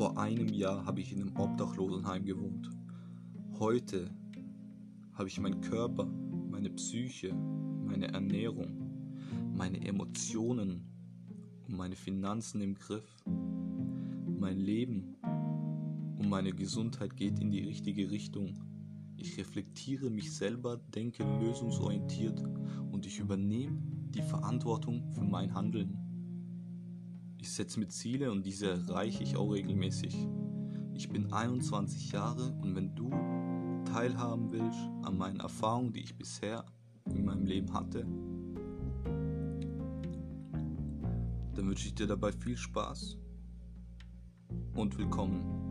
Vor einem Jahr habe ich in einem Obdachlosenheim gewohnt. Heute habe ich meinen Körper, meine Psyche, meine Ernährung, meine Emotionen und meine Finanzen im Griff. Mein Leben und meine Gesundheit geht in die richtige Richtung. Ich reflektiere mich selber, denke lösungsorientiert und ich übernehme die Verantwortung für mein Handeln. Ich setze mir Ziele und diese erreiche ich auch regelmäßig. Ich bin 21 Jahre und wenn du teilhaben willst an meinen Erfahrungen, die ich bisher in meinem Leben hatte, dann wünsche ich dir dabei viel Spaß und willkommen.